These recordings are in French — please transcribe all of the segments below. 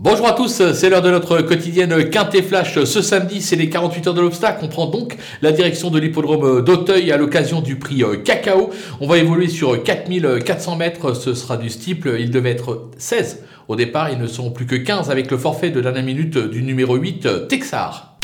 Bonjour à tous, c'est l'heure de notre quotidienne Quintet Flash. Ce samedi, c'est les 48 heures de l'obstacle. On prend donc la direction de l'hippodrome d'Auteuil à l'occasion du prix euh, Cacao. On va évoluer sur 4400 mètres, ce sera du steeple. Il devait être 16 au départ, ils ne seront plus que 15 avec le forfait de dernière minute du numéro 8, Texar.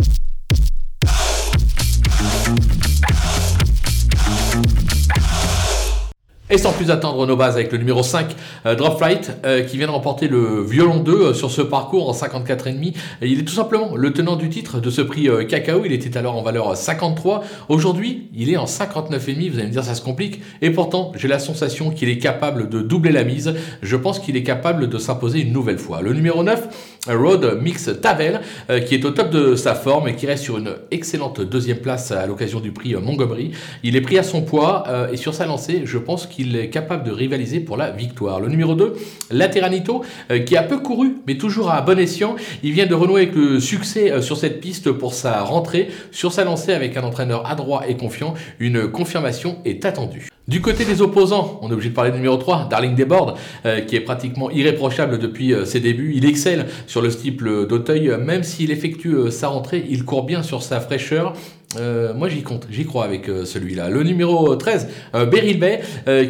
Et sans plus attendre nos bases avec le numéro 5, euh, Drop Flight, euh, qui vient de remporter le violon 2 euh, sur ce parcours en 54,5. Il est tout simplement le tenant du titre de ce prix Cacao. Il était alors en valeur 53. Aujourd'hui, il est en 59,5. Vous allez me dire, ça se complique. Et pourtant, j'ai la sensation qu'il est capable de doubler la mise. Je pense qu'il est capable de s'imposer une nouvelle fois. Le numéro 9, Road Mix Tavel, qui est au top de sa forme et qui reste sur une excellente deuxième place à l'occasion du prix Montgomery. Il est pris à son poids et sur sa lancée, je pense qu'il est capable de rivaliser pour la victoire. Le numéro 2, Lateranito, euh, qui a peu couru, mais toujours à bon escient. Il vient de renouer avec le succès euh, sur cette piste pour sa rentrée. Sur sa lancée avec un entraîneur adroit et confiant, une confirmation est attendue. Du côté des opposants, on est obligé de parler du numéro 3, Darling Desbordes, euh, qui est pratiquement irréprochable depuis ses débuts. Il excelle sur le steeple d'Auteuil, même s'il effectue sa rentrée, il court bien sur sa fraîcheur. Euh, moi j'y compte, j'y crois avec euh, celui-là. Le numéro 13, euh, Beryl Bay,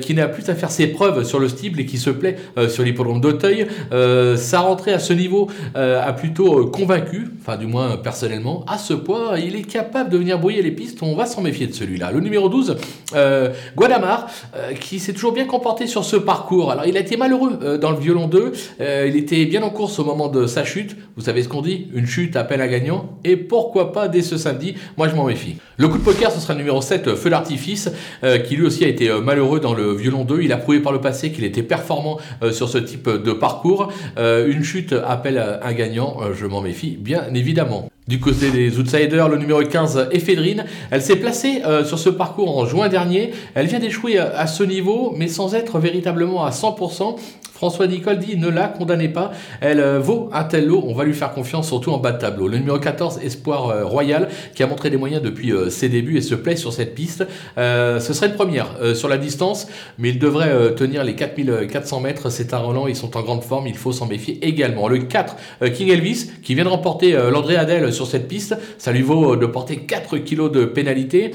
qui n'a plus à faire ses preuves sur le steeple et qui se plaît sur l'hippodrome d'Auteuil. sa rentrée à ce niveau a plutôt convaincu, enfin du moins personnellement, à ce point il est capable de venir brouiller les pistes, on va s'en méfier de celui-là. Le numéro 12, Guadamar, qui s'est toujours bien comporté sur ce parcours. Alors il a été malheureux dans le violon 2, il était bien en course au moment de sa chute, vous savez ce qu'on dit, une chute appelle à gagnant, et pourquoi pas dès ce samedi, moi je m'en le coup de poker, ce sera le numéro 7, euh, Feu d'artifice, euh, qui lui aussi a été euh, malheureux dans le violon 2. Il a prouvé par le passé qu'il était performant sur ce type de parcours. une chute appelle un gagnant, je m'en méfie bien évidemment. Du côté des outsiders, le numéro 15, Ephedrine, elle s'est placée sur ce parcours en juin dernier. Elle vient d'échouer à ce niveau, mais sans être véritablement à 100%. François Nicole dit ne la condamnez pas, elle euh, vaut un tel lot, on va lui faire confiance surtout en bas de tableau. Le numéro 14, Espoir euh, Royal, qui a montré des moyens depuis euh, ses débuts et se plaît sur cette piste. ce serait une première sur la distance, mais il devrait tenir les 4400 mètres. C'est un Roland, ils sont en grande forme, il faut s'en méfier également. Le 4, King Elvis, qui vient de remporter l'André Adel sur cette piste, ça lui vaut de porter 4 kilos de pénalité.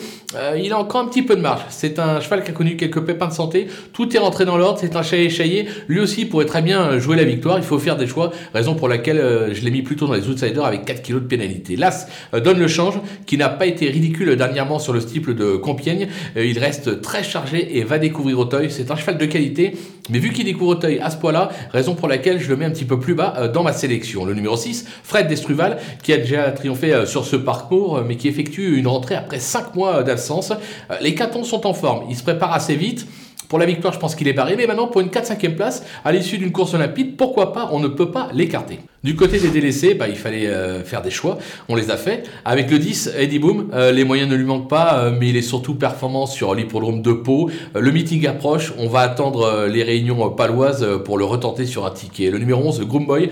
il a encore un petit peu de marge. C'est un cheval qui a connu quelques pépins de santé. Tout est rentré dans l'ordre, c'est un chat échaillé. Lui aussi pourrait très bien jouer la victoire. Il faut faire des choix, raison pour laquelle euh, je l'ai mis plutôt dans les outsiders avec 4 kilos de pénalité. L'As euh, donne le change, qui n'a pas été ridicule dernièrement sur le steeple de Compiègne. Euh, il reste très chargé et va découvrir Auteuil. C'est un cheval de qualité, mais vu qu'il découvre Auteuil à ce point-là, raison pour laquelle je le mets un petit peu plus bas dans ma sélection. Le numéro 6, Fred Destruval, qui a déjà triomphé sur ce parcours, mais qui effectue une rentrée après 5 mois d'absence. Les catons sont en forme, il se prépare assez vite. Pour la victoire, je pense qu'il est barré, mais maintenant pour une 4-5e place, à l'issue d'une course olympique, pourquoi pas, on ne peut pas l'écarter. Du côté des délaissés, bah, il fallait euh, faire des choix. On les a fait. Avec le 10, Eddie Boom, euh, les moyens ne lui manquent pas, euh, mais il est surtout performant sur l'hippodrome de Pau. le meeting approche. On va attendre les réunions paloises pour le retenter sur un ticket. Le numéro 11, Groomboy,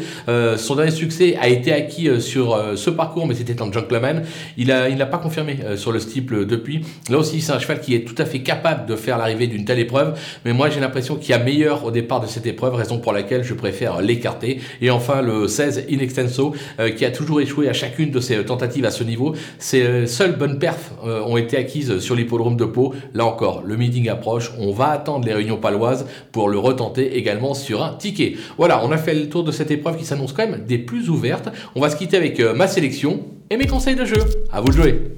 son dernier succès a été acquis sur ce parcours, mais c'était en gentleman. Il n'a il pas confirmé sur le steeple depuis. Là aussi, c'est un cheval qui est tout à fait capable de faire l'arrivée d'une telle épreuve. Mais moi, j'ai l'impression qu'il y a meilleur au départ de cette épreuve, raison pour laquelle je préfère l'écarter. Et enfin, le 16 in extenso, euh, qui a toujours échoué à chacune de ses tentatives à ce niveau. Ses euh, seules bonnes perfs euh, ont été acquises sur l'hippodrome de Pau. Là encore, le meeting approche. On va attendre les réunions paloises pour le retenter également sur un ticket. Voilà, on a fait le tour de cette épreuve qui s'annonce quand même des plus ouvertes. On va se quitter avec ma sélection et mes conseils de jeu. À vous de jouer.